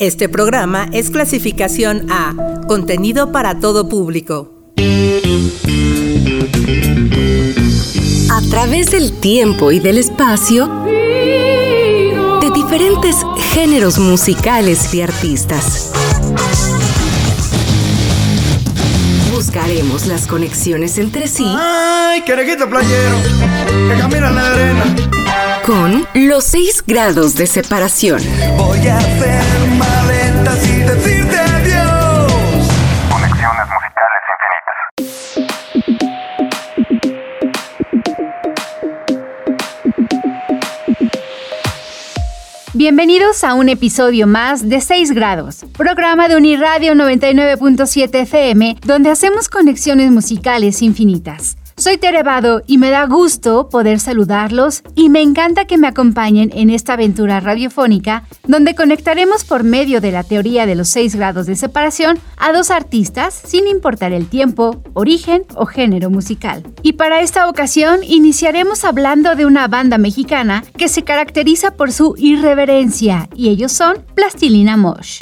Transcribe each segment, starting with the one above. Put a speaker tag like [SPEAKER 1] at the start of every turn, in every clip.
[SPEAKER 1] Este programa es clasificación A, contenido para todo público.
[SPEAKER 2] A través del tiempo y del espacio, de diferentes géneros musicales y artistas. Buscaremos las conexiones entre sí.
[SPEAKER 3] ¡Ay, querejito playero! Que camina en la arena.
[SPEAKER 2] Con los seis grados de separación.
[SPEAKER 3] Voy a hacer maletas y decirte adiós.
[SPEAKER 4] Conexiones musicales infinitas.
[SPEAKER 5] Bienvenidos a un episodio más de 6 grados, programa de Uniradio 99.7 FM, donde hacemos conexiones musicales infinitas. Soy Terevado y me da gusto poder saludarlos y me encanta que me acompañen en esta aventura radiofónica donde conectaremos por medio de la teoría de los 6 grados de separación a dos artistas sin importar el tiempo, origen o género musical. Y para esta ocasión iniciaremos hablando de una banda mexicana que se caracteriza por su irreverencia y ellos son Plastilina Mosh.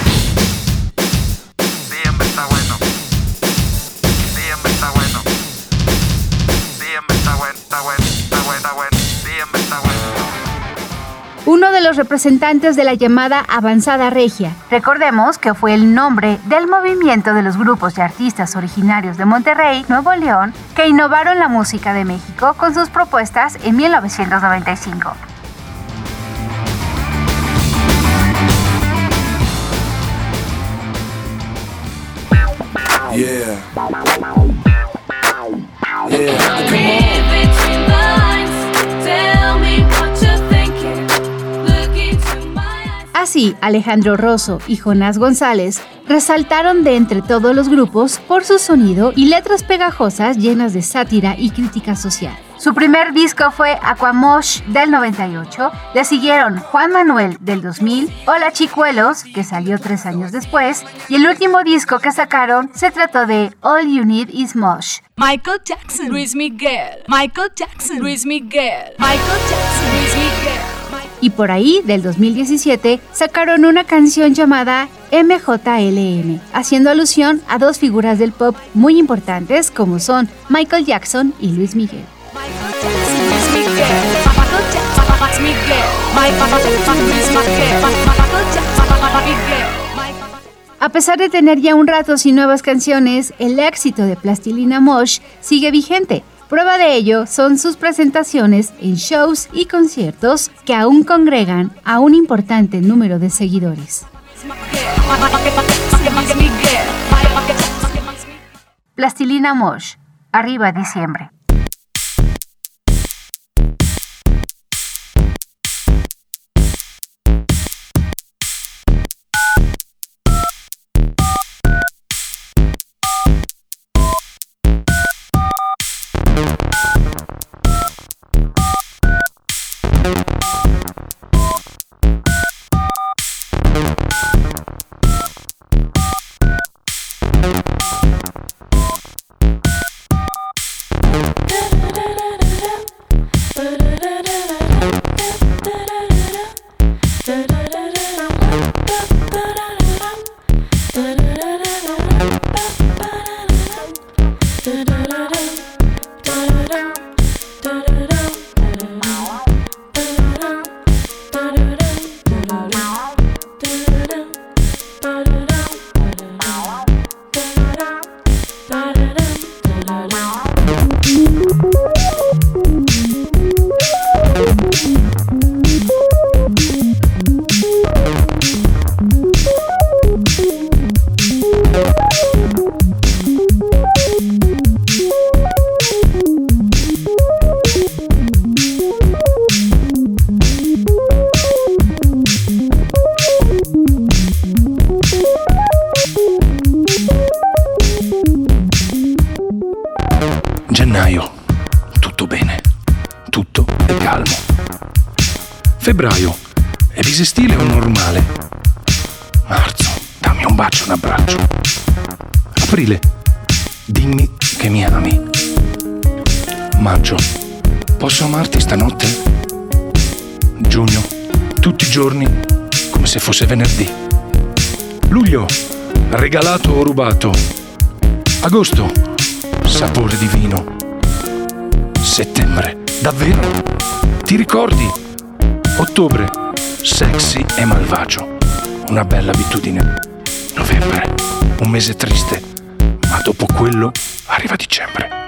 [SPEAKER 5] Uno de los representantes de la llamada Avanzada Regia. Recordemos que fue el nombre del movimiento de los grupos de artistas originarios de Monterrey, Nuevo León, que innovaron la música de México con sus propuestas en 1995.
[SPEAKER 3] Yeah. Yeah.
[SPEAKER 5] Así, Alejandro Rosso y Jonás González resaltaron de entre todos los grupos por su sonido y letras pegajosas llenas de sátira y crítica social. Su primer disco fue Aquamosh del 98, le siguieron Juan Manuel del 2000, Hola Chicuelos, que salió tres años después, y el último disco que sacaron se trató de All You Need Is Mosh,
[SPEAKER 6] Michael Jackson, Luis Miguel. Michael Jackson, Luis Miguel. Michael Jackson, Luis Miguel.
[SPEAKER 5] Y por ahí, del 2017, sacaron una canción llamada MJLM, haciendo alusión a dos figuras del pop muy importantes como son Michael Jackson y Luis Miguel. A pesar de tener ya un rato sin nuevas canciones, el éxito de Plastilina Mosh sigue vigente. Prueba de ello son sus presentaciones en shows y conciertos que aún congregan a un importante número de seguidores. Plastilina Mosh, arriba diciembre.
[SPEAKER 7] Luglio, regalato o rubato. Agosto, sapore di vino. Settembre, davvero? Ti ricordi? Ottobre, sexy e malvagio. Una bella abitudine. Novembre, un mese triste, ma dopo quello arriva dicembre.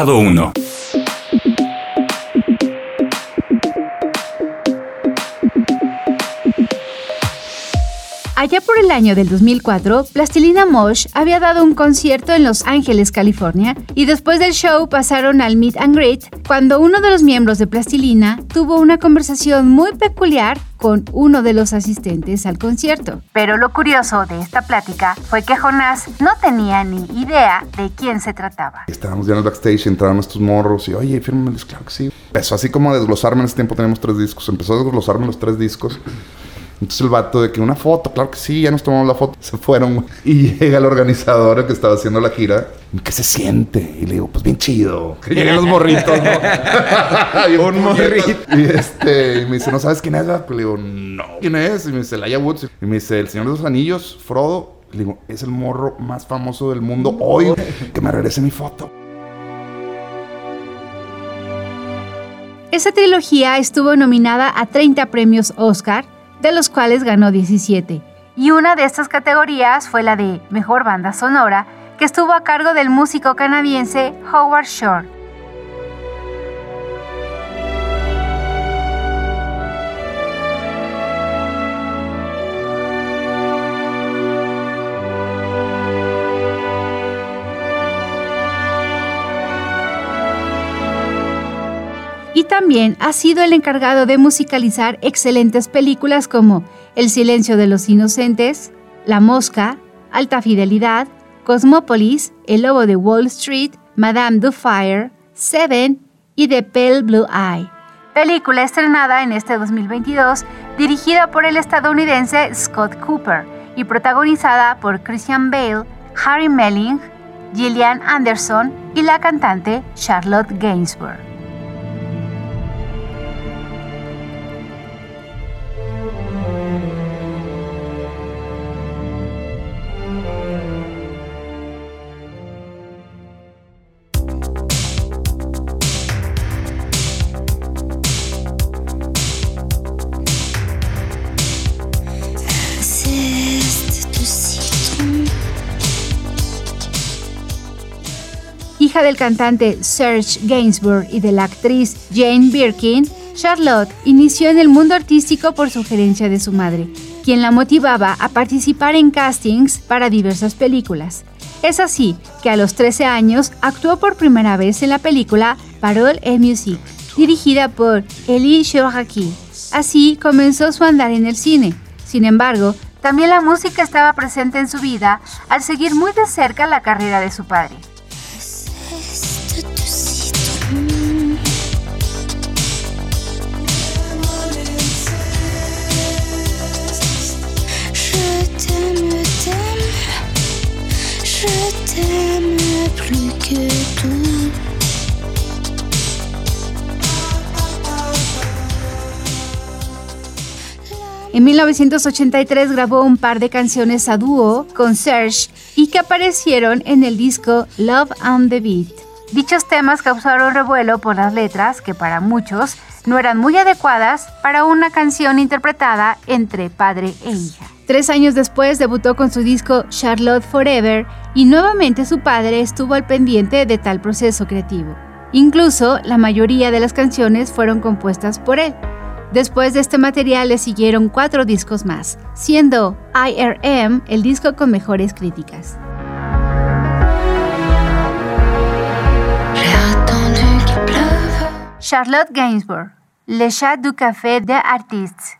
[SPEAKER 8] Grado 1.
[SPEAKER 5] Allá por el año del 2004, Plastilina Mosh había dado un concierto en Los Ángeles, California, y después del show pasaron al meet and greet, cuando uno de los miembros de Plastilina tuvo una conversación muy peculiar con uno de los asistentes al concierto. Pero lo curioso de esta plática fue que Jonás no tenía ni idea de quién se trataba.
[SPEAKER 9] Estábamos ya en el backstage entraron estos morros y, oye, fírmame, claro que sí. Empezó así como a desglosarme, en ese tiempo teníamos tres discos, empezó a desglosarme los tres discos. Entonces el vato de que una foto, claro que sí, ya nos tomamos la foto. Se fueron. Y llega el organizador el que estaba haciendo la gira. ¿Qué se siente? Y le digo, pues bien chido. Que lleguen los morritos, ¿no? Un morrito. Y este, y me dice, ¿no sabes quién es? Le digo, no. ¿Quién es? Y me dice, Laia Woods. Y me dice, el Señor de los Anillos, Frodo. Le digo, es el morro más famoso del mundo hoy. Que me regrese mi foto.
[SPEAKER 5] Esa trilogía estuvo nominada a 30 premios Oscar, de los cuales ganó 17. Y una de estas categorías fue la de Mejor Banda Sonora, que estuvo a cargo del músico canadiense Howard Shore. También ha sido el encargado de musicalizar excelentes películas como El silencio de los inocentes, La mosca, Alta Fidelidad, Cosmópolis, El lobo de Wall Street, Madame du Fire, Seven y The Pale Blue Eye. Película estrenada en este 2022, dirigida por el estadounidense Scott Cooper y protagonizada por Christian Bale, Harry Melling, Gillian Anderson y la cantante Charlotte Gainsbourg. Del cantante Serge Gainsbourg y de la actriz Jane Birkin, Charlotte inició en el mundo artístico por sugerencia de su madre, quien la motivaba a participar en castings para diversas películas. Es así que a los 13 años actuó por primera vez en la película Parole et Musique, dirigida por Elie Chouraki. Así comenzó su andar en el cine. Sin embargo, También la música estaba presente en su vida al seguir muy de cerca la carrera de su padre. En 1983 grabó un par de canciones a dúo con Serge y que aparecieron en el disco Love on the Beat. Dichos temas causaron revuelo por las letras que para muchos no eran muy adecuadas para una canción interpretada entre padre e hija. Tres años después debutó con su disco Charlotte Forever y nuevamente su padre estuvo al pendiente de tal proceso creativo. Incluso la mayoría de las canciones fueron compuestas por él. Después de este material le siguieron cuatro discos más, siendo IRM el disco con mejores críticas. Charlotte Gainsbourg, Le Chat du Café des Artistes.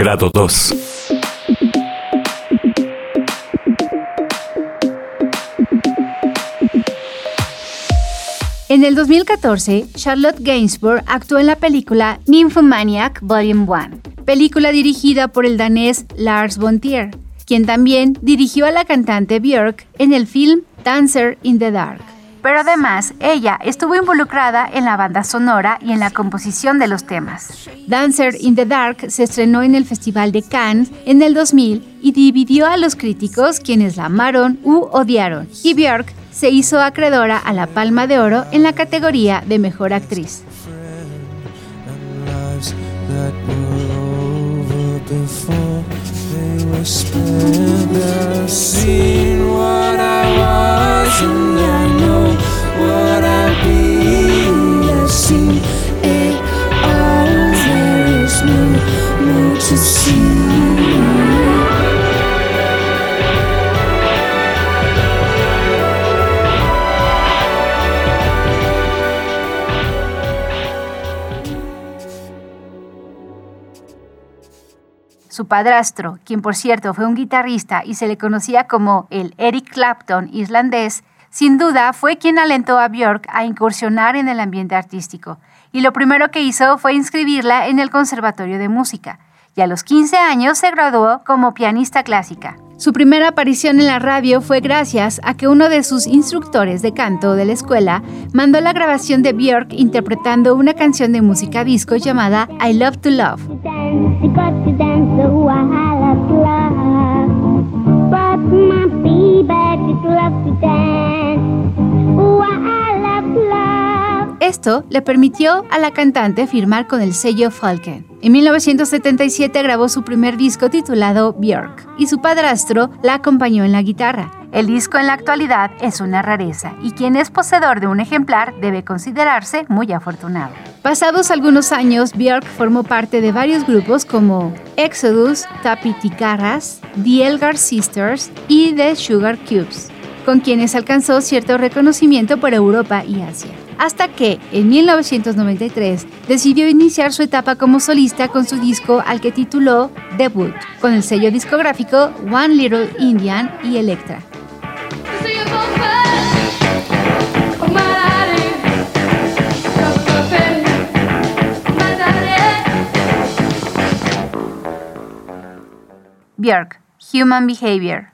[SPEAKER 10] Grado 2.
[SPEAKER 5] En el 2014, Charlotte Gainsbourg actuó en la película Nymphomaniac Volume 1, película dirigida por el danés Lars von Trier, quien también dirigió a la cantante Björk en el film Dancer in the Dark. Pero además, ella estuvo involucrada en la banda sonora y en la composición de los temas. Dancer in the Dark se estrenó en el Festival de Cannes en el 2000 y dividió a los críticos quienes la amaron u odiaron, y Björk se hizo acreedora a la Palma de Oro en la categoría de Mejor Actriz.
[SPEAKER 3] seen what I was and I know
[SPEAKER 5] Su padrastro, quien por cierto fue un guitarrista y se le conocía como el Eric Clapton islandés, sin duda fue quien alentó a Björk a incursionar en el ambiente artístico, y lo primero que hizo fue inscribirla en el Conservatorio de Música, y a los 15 años se graduó como pianista clásica. Su primera aparición en la radio fue gracias a que uno de sus instructores de canto de la escuela mandó la grabación de Björk interpretando una canción de música disco llamada I Love to Love. Esto le permitió a la cantante firmar con el sello Falcon. En 1977 grabó su primer disco titulado Björk y su padrastro la acompañó en la guitarra. El disco en la actualidad es una rareza y quien es poseedor de un ejemplar debe considerarse muy afortunado. Pasados algunos años, Björk formó parte de varios grupos como Exodus, Tapiticarras, The Elgar Sisters y The Sugar Cubes, con quienes alcanzó cierto reconocimiento por Europa y Asia hasta que en 1993 decidió iniciar su etapa como solista con su disco al que tituló Debut, con el sello discográfico One Little Indian y Electra. Björk, Human Behavior.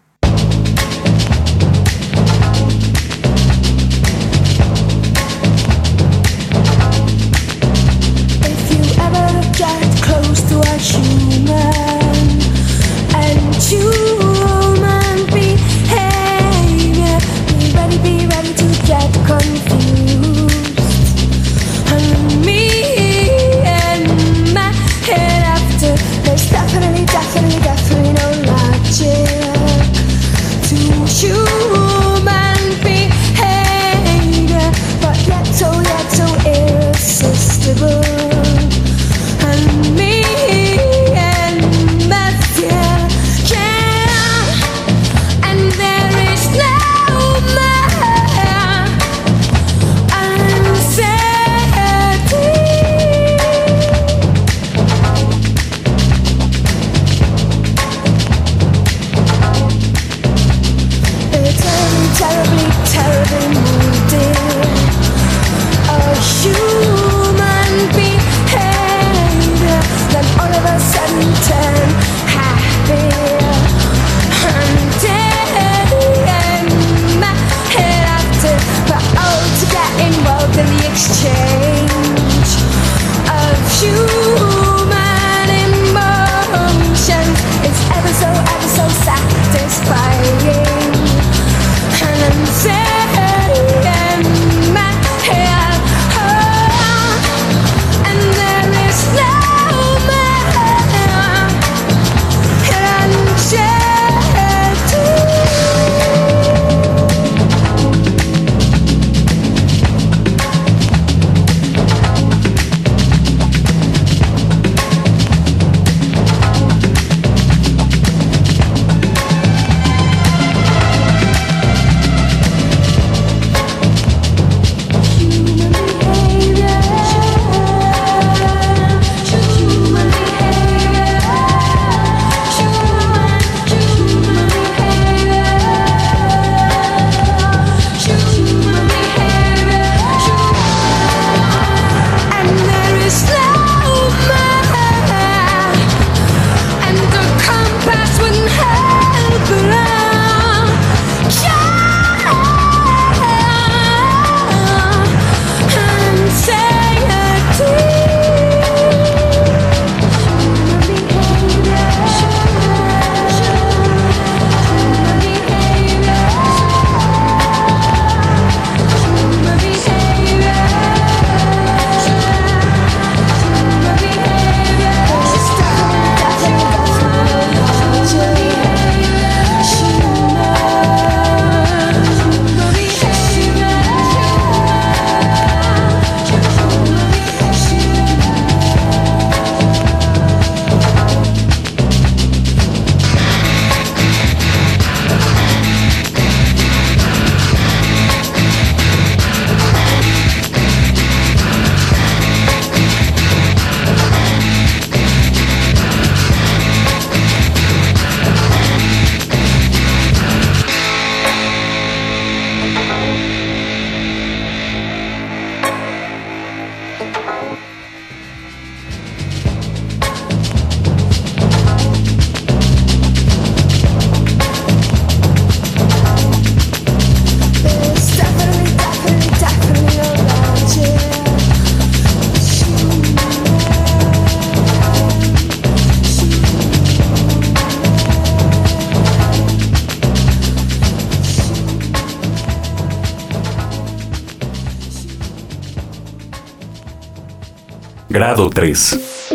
[SPEAKER 10] Grado 3.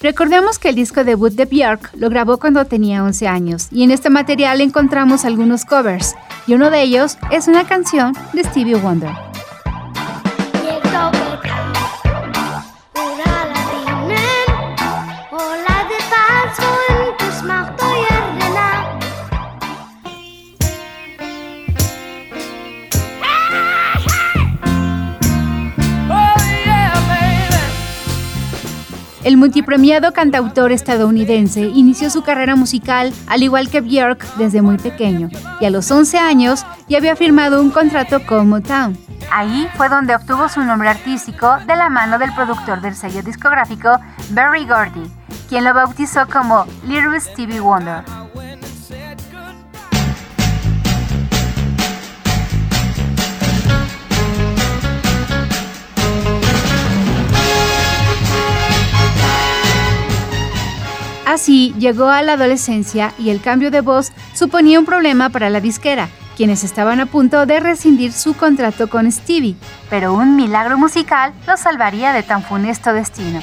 [SPEAKER 5] Recordemos que el disco debut de Björk lo grabó cuando tenía 11 años y en este material encontramos algunos covers y uno de ellos es una canción de Stevie Wonder. El multipremiado cantautor estadounidense inició su carrera musical al igual que Björk desde muy pequeño y a los 11 años ya había firmado un contrato con Motown. Ahí fue donde obtuvo su nombre artístico de la mano del productor del sello discográfico Barry Gordy, quien lo bautizó como Little Stevie Wonder. Así llegó a la adolescencia y el cambio de voz suponía un problema para la disquera, quienes estaban a punto de rescindir su contrato con Stevie, pero un milagro musical lo salvaría de tan funesto destino.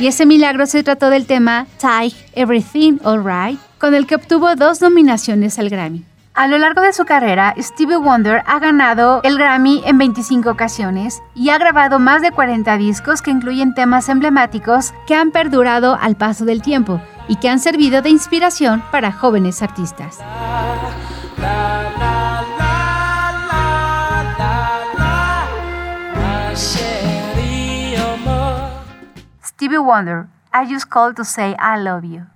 [SPEAKER 5] Y ese milagro se trató del tema Tie Everything Alright, con el que obtuvo dos nominaciones al Grammy. A lo largo de su carrera, Stevie Wonder ha ganado el Grammy en 25 ocasiones y ha grabado más de 40 discos que incluyen temas emblemáticos que han perdurado al paso del tiempo y que han servido de inspiración para jóvenes artistas. Stevie Wonder, I just called to say I love you.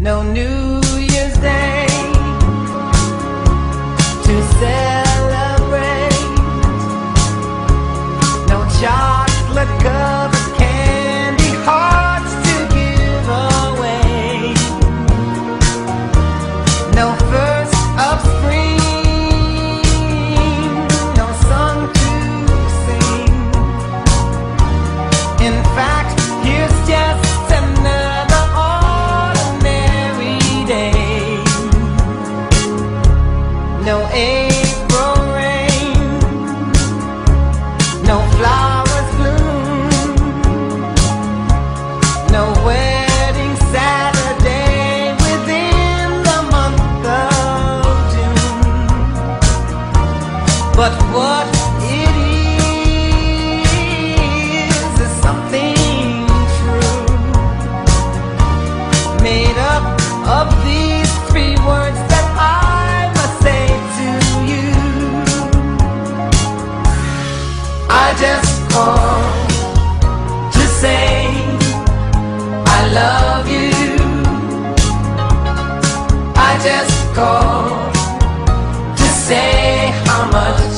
[SPEAKER 11] No New But what it is is something true, made up of these three words that I must say to you. I just called to say I love you. I just called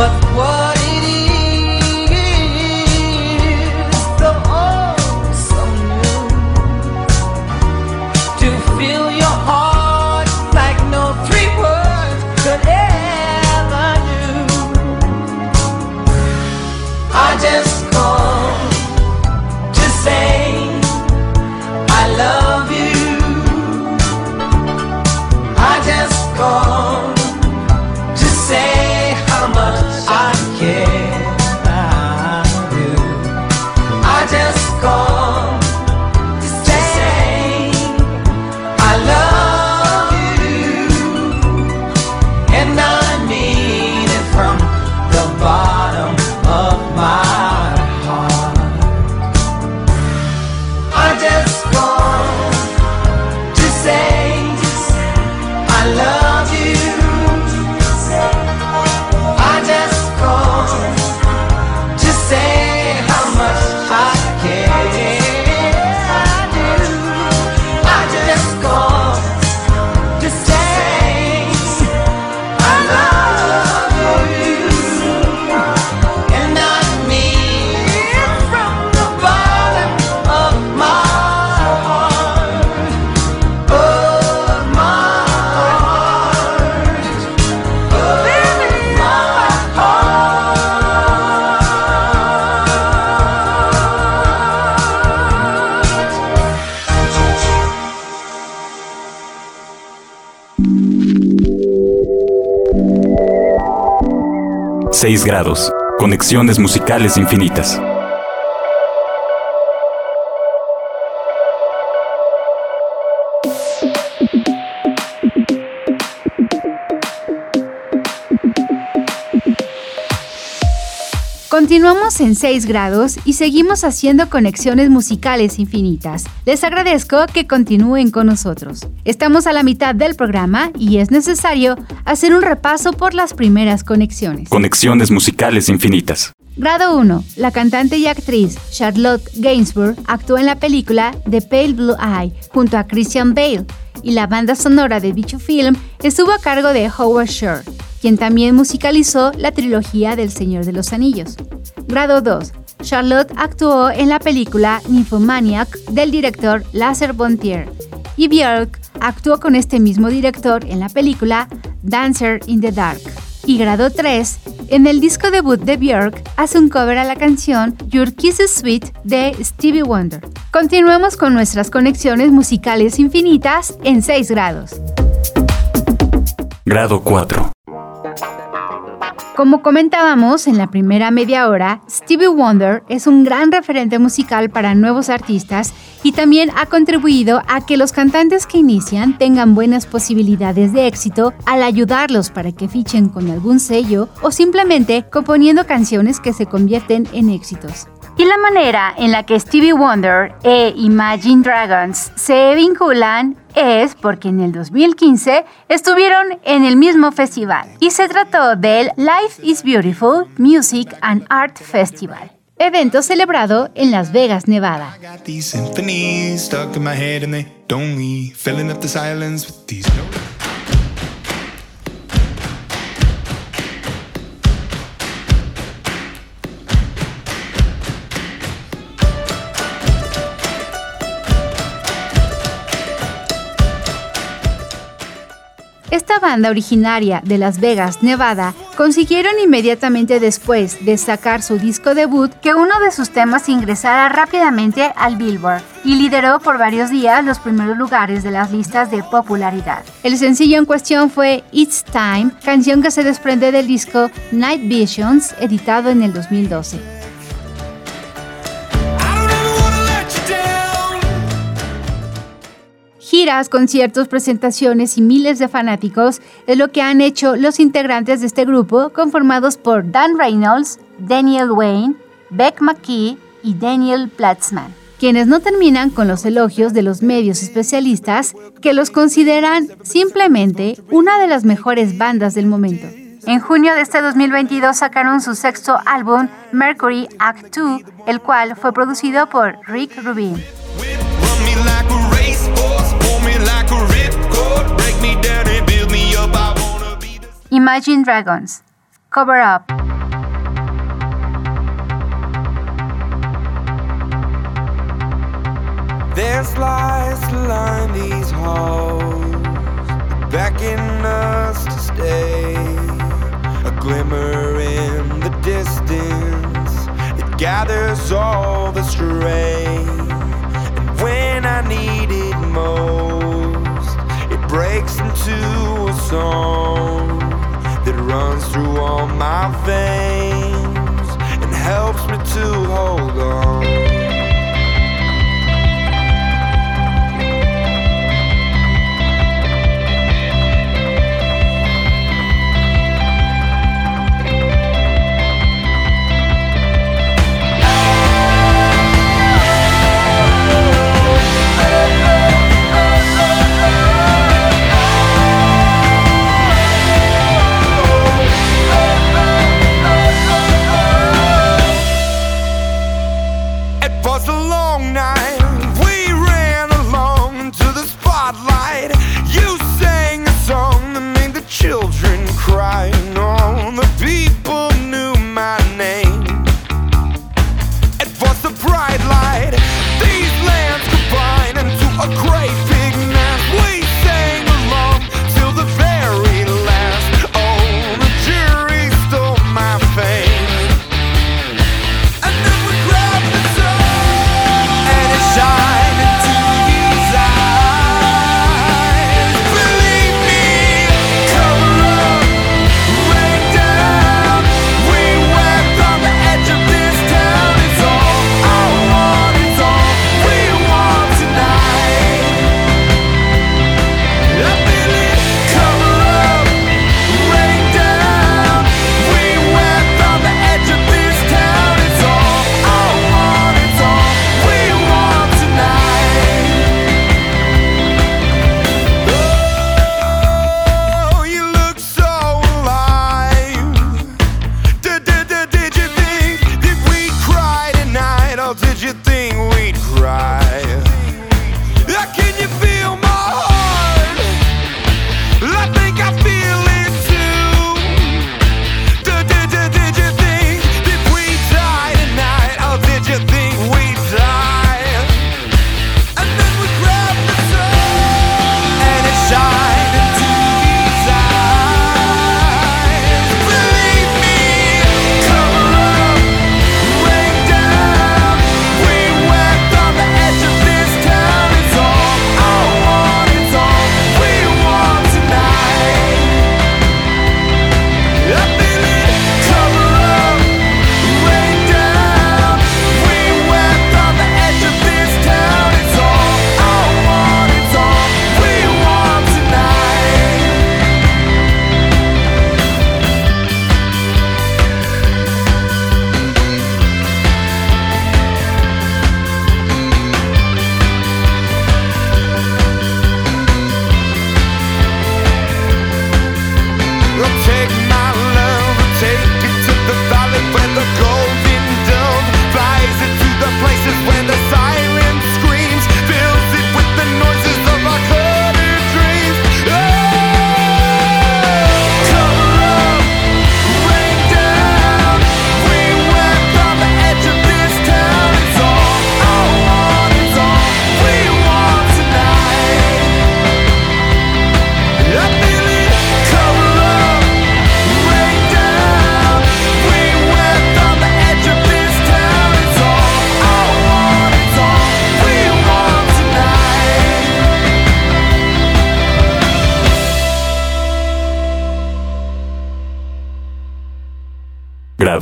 [SPEAKER 11] But what
[SPEAKER 10] 6 grados. Conexiones musicales infinitas.
[SPEAKER 5] Continuamos en 6 grados y seguimos haciendo conexiones musicales infinitas. Les agradezco que continúen con nosotros. Estamos a la mitad del programa y es necesario hacer un repaso por las primeras conexiones.
[SPEAKER 10] Conexiones musicales infinitas.
[SPEAKER 5] Grado 1. La cantante y actriz Charlotte Gainsbourg actuó en la película The Pale Blue Eye junto a Christian Bale y la banda sonora de dicho film estuvo a cargo de Howard Shore quien también musicalizó la trilogía del Señor de los Anillos. Grado 2. Charlotte actuó en la película Nymphomaniac del director Lasse Bontier y Björk actuó con este mismo director en la película Dancer in the Dark. Y grado 3, en el disco debut de Björk hace un cover a la canción Your Kiss is Sweet de Stevie Wonder. Continuemos con nuestras conexiones musicales infinitas en 6 grados.
[SPEAKER 10] Grado 4.
[SPEAKER 5] Como comentábamos en la primera media hora, Stevie Wonder es un gran referente musical para nuevos artistas y también ha contribuido a que los cantantes que inician tengan buenas posibilidades de éxito al ayudarlos para que fichen con algún sello o simplemente componiendo canciones que se convierten en éxitos. Y la manera en la que Stevie Wonder e Imagine Dragons se vinculan es porque en el 2015 estuvieron en el mismo festival y se trató del Life is Beautiful Music and Art Festival, evento celebrado en Las Vegas, Nevada. Esta banda originaria de Las Vegas, Nevada, consiguieron inmediatamente después de sacar su disco debut que uno de sus temas ingresara rápidamente al Billboard y lideró por varios días los primeros lugares de las listas de popularidad. El sencillo en cuestión fue It's Time, canción que se desprende del disco Night Visions, editado en el 2012. Giras, conciertos, presentaciones y miles de fanáticos es lo que han hecho los integrantes de este grupo conformados por Dan Reynolds, Daniel Wayne, Beck McKee y Daniel Platzman, quienes no terminan con los elogios de los medios especialistas que los consideran simplemente una de las mejores bandas del momento. En junio de este 2022 sacaron su sexto álbum, Mercury Act 2, el cual fue producido por Rick Rubin. Imagine Dragons. Cover Up.
[SPEAKER 3] There's lights to line these halls, beckon us to stay. A glimmer in the distance, it gathers all the strain. And when I need it most, it breaks into a song that runs through all my veins and helps me to hold on.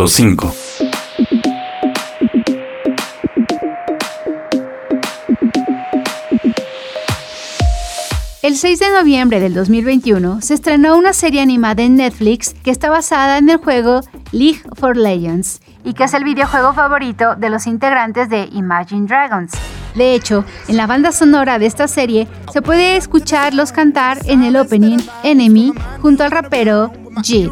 [SPEAKER 10] 5.
[SPEAKER 5] El 6 de noviembre del 2021 se estrenó una serie animada en Netflix que está basada en el juego League for Legends y que es el videojuego favorito de los integrantes de Imagine Dragons. De hecho, en la banda sonora de esta serie se puede escucharlos cantar en el opening Enemy junto al rapero G.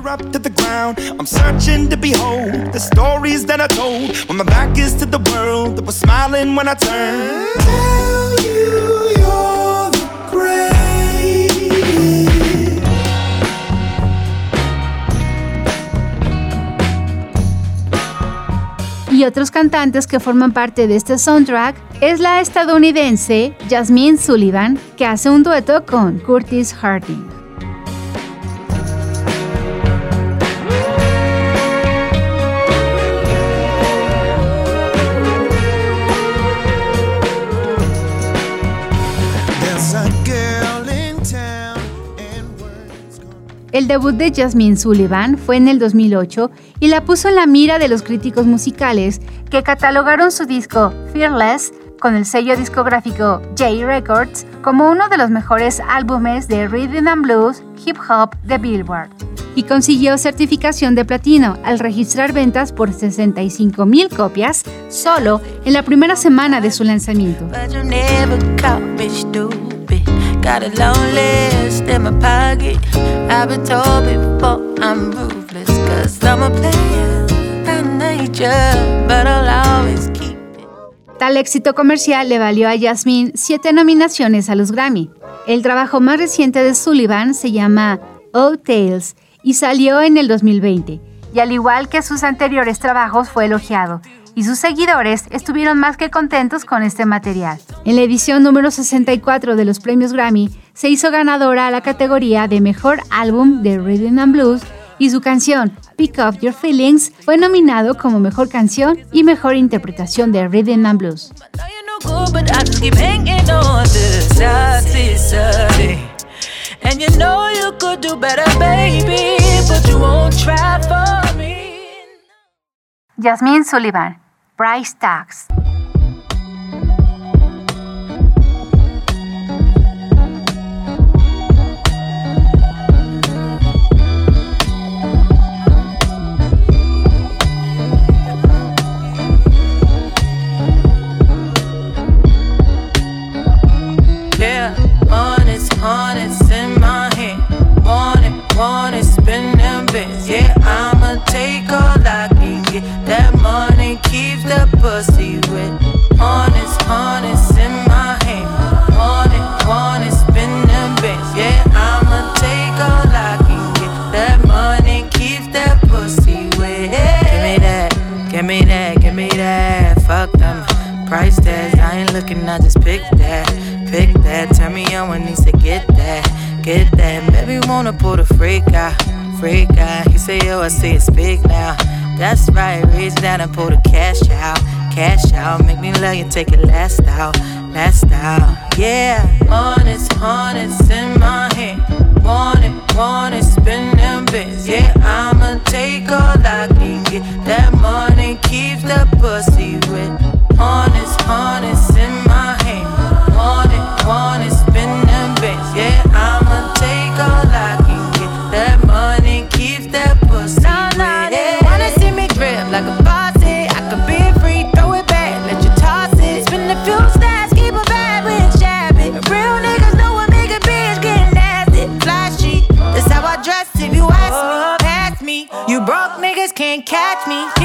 [SPEAKER 5] y otros cantantes que forman parte de este soundtrack es la estadounidense Jasmine Sullivan, que hace un dueto con Curtis Harding. El debut de Jasmine Sullivan fue en el 2008 y la puso en la mira de los críticos musicales que catalogaron su disco Fearless con el sello discográfico J Records como uno de los mejores álbumes de rhythm and blues hip hop de Billboard y consiguió certificación de platino al registrar ventas por 65 mil copias solo en la primera semana de su lanzamiento.
[SPEAKER 12] I've been told before I'm ruthless. Cause I'm a player. But I'll always keep
[SPEAKER 5] Tal éxito comercial le valió a Jasmine siete nominaciones a los Grammy. El trabajo más reciente de Sullivan se llama Old Tales y salió en el 2020, y al igual que sus anteriores trabajos fue elogiado, y sus seguidores estuvieron más que contentos con este material. En la edición número 64 de los premios Grammy, se hizo ganadora a la categoría de Mejor Álbum de Rhythm and Blues y su canción Pick Up Your Feelings fue nominado como Mejor Canción y Mejor Interpretación de Rhythm and Blues. Jasmine Sullivan, Price Tags.
[SPEAKER 12] Wanna pull the freak out, freak out. He say, yo, I see it speak now. That's right, reach down and pull the cash out, cash out. Make me love you, take it last out, last out. Yeah, honest, honest in my hand. Want it, want it, spin them bits. Yeah, I'ma take all I can get. That money keeps the pussy wet. Honest, honest catch me.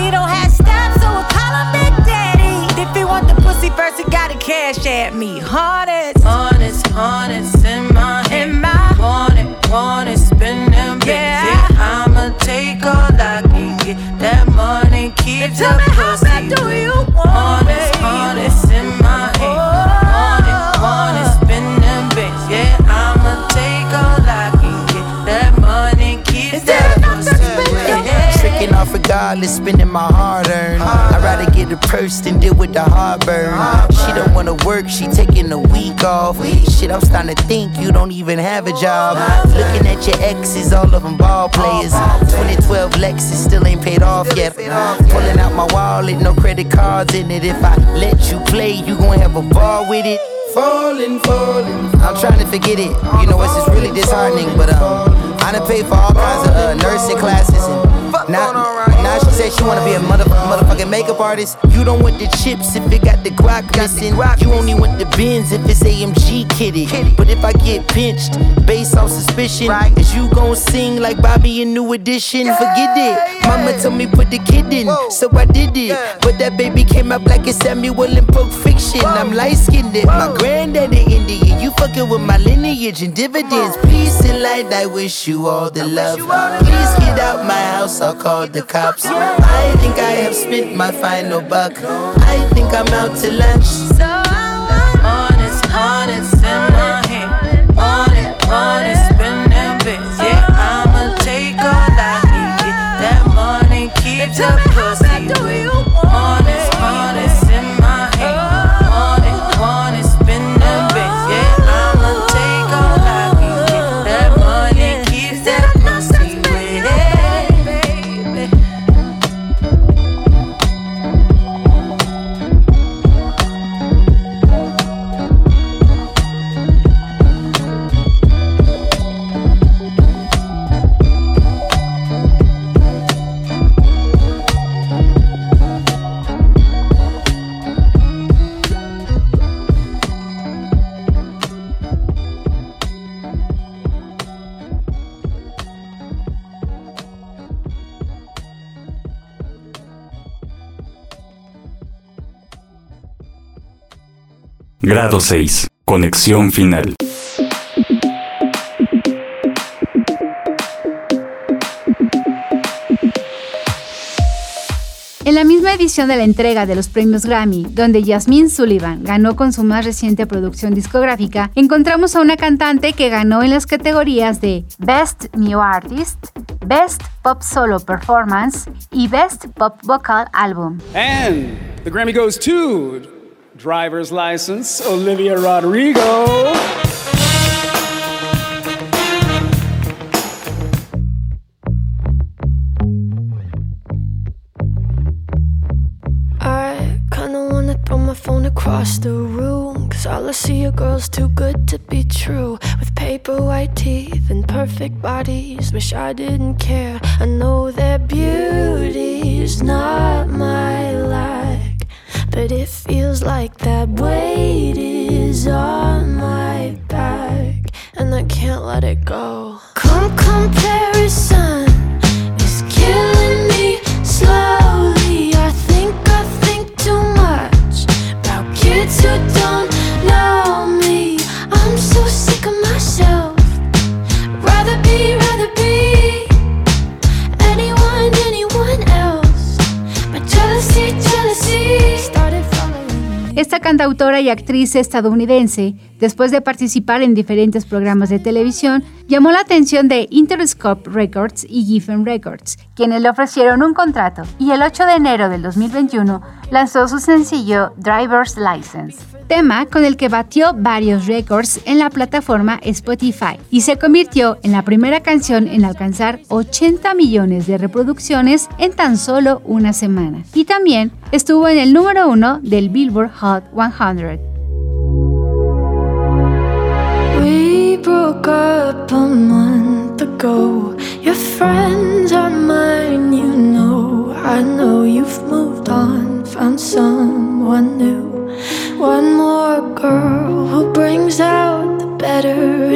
[SPEAKER 13] Spending my hard earned. I'd rather get a purse than deal with the heartburn. She don't wanna work, she taking a week off. Shit, I'm starting to think you don't even have a job. Looking at your exes, all of them ball players. 2012 Lexus still ain't paid off yet. Pulling out my wallet, no credit cards in it. If I let you play, you gon' have a ball with it. Falling, falling. I'm trying to forget it. You know, it's just really disheartening, but um, I done paid for all kinds of uh, nursing classes and now, now she said she wanna be a mother, motherfucking makeup artist. You don't want the chips if it got the guac missing. You only want the bins if it's AMG kitty. But if I get pinched based on suspicion, is you gon' sing like Bobby in New Edition? Forget it. Mama told me put the kid in, so I did it. But that baby came up like a Samuel in Pulp Fiction. I'm light skinned, my granddaddy Indian. You fucking with my lineage and dividends. Peace and light, I wish you all the love. Please get out my house, I'll call the cops. I think I have spent my final buck. I think I'm out to lunch.
[SPEAKER 10] Grado 6. Conexión final.
[SPEAKER 5] En la misma edición de la entrega de los premios Grammy, donde Jasmine Sullivan ganó con su más reciente producción discográfica, encontramos a una cantante que ganó en las categorías de Best New Artist, Best Pop Solo Performance y Best Pop Vocal Album.
[SPEAKER 14] And the Grammy goes to driver's license, Olivia Rodrigo.
[SPEAKER 8] I kinda wanna throw my phone across the room. Cause all I see are girls too good to be true. With paper white teeth and perfect bodies. Wish I didn't care. I know their beauty's not my like. But it feels like that weight is on my back. And I can't let it go. Come comparison
[SPEAKER 5] cantautora y actriz estadounidense, después de participar en diferentes programas de televisión, llamó la atención de Interscope Records y Giffen Records, quienes le ofrecieron un contrato y el 8 de enero del 2021 lanzó su sencillo Driver's License, tema con el que batió varios récords en la plataforma Spotify y se convirtió en la primera canción en alcanzar 80 millones de reproducciones en tan solo una semana. Y también estuvo en el número uno del Billboard Hot 100.
[SPEAKER 8] We broke up a month ago. Your friends are mine, you know. I know you've moved on, found someone new. One more girl who brings out the better.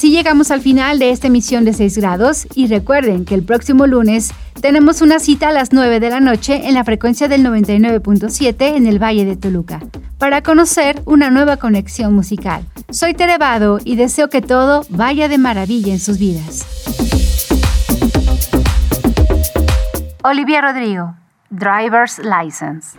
[SPEAKER 5] Así llegamos al final de esta emisión de 6 grados y recuerden que el próximo lunes tenemos una cita a las 9 de la noche en la frecuencia del 99.7 en el Valle de Toluca para conocer una nueva conexión musical. Soy Terevado y deseo que todo vaya de maravilla en sus vidas. Olivia Rodrigo, Driver's License.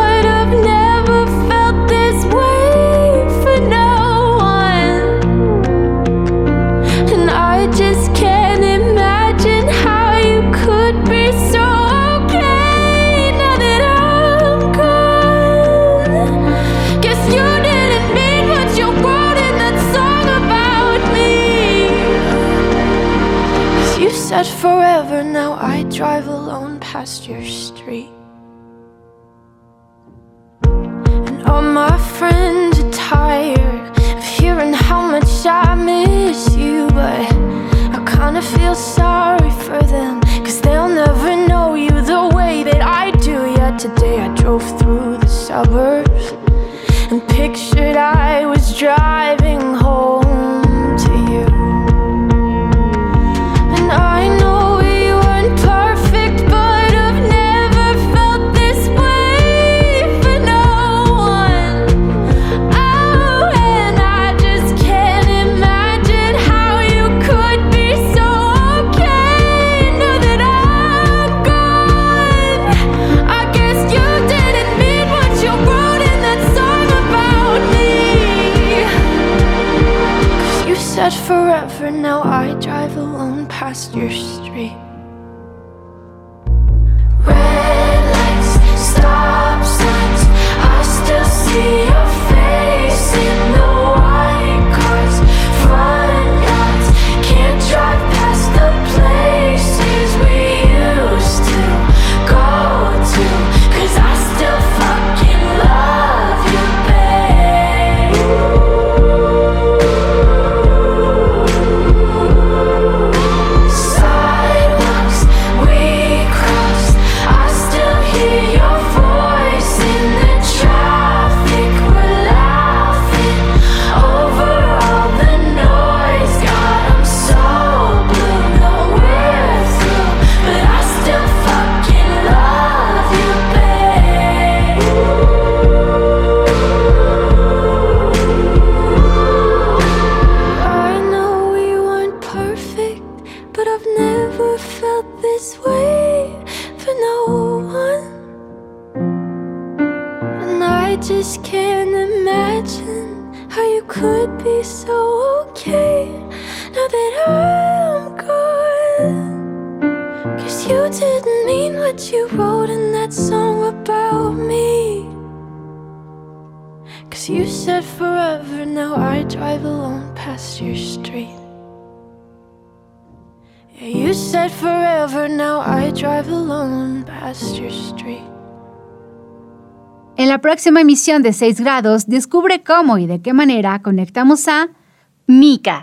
[SPEAKER 5] próxima emisión de 6 grados descubre cómo y de qué manera conectamos a
[SPEAKER 10] Mica.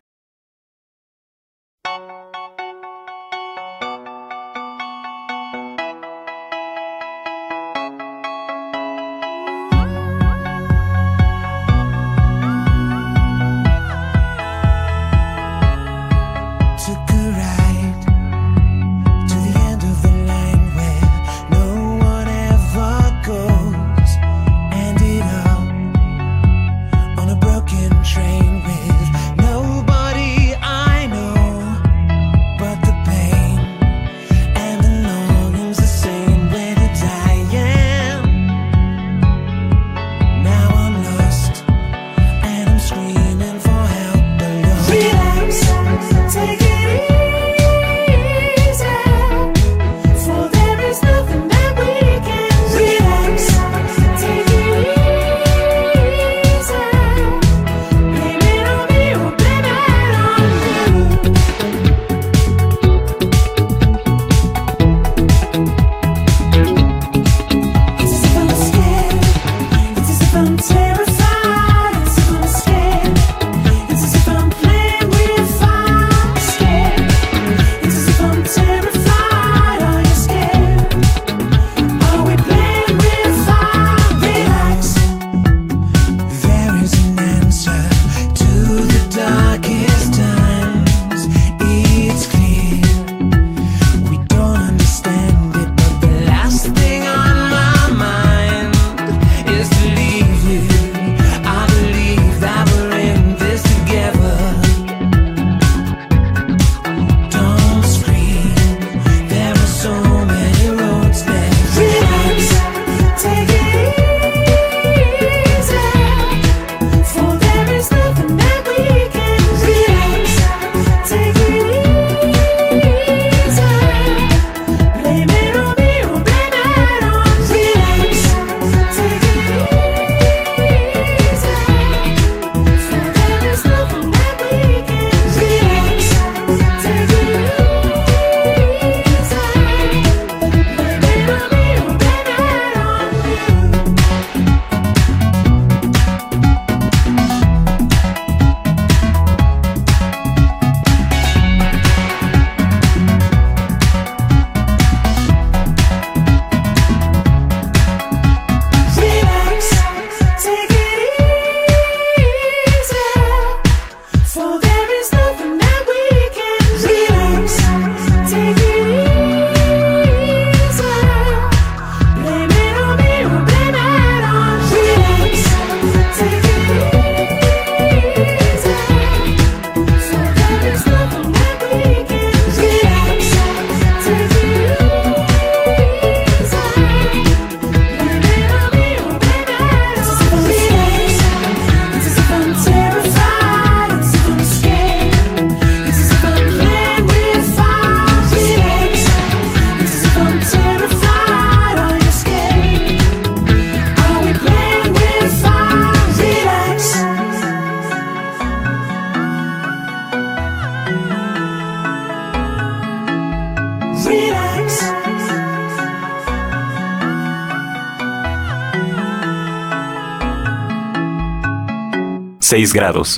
[SPEAKER 10] Grados.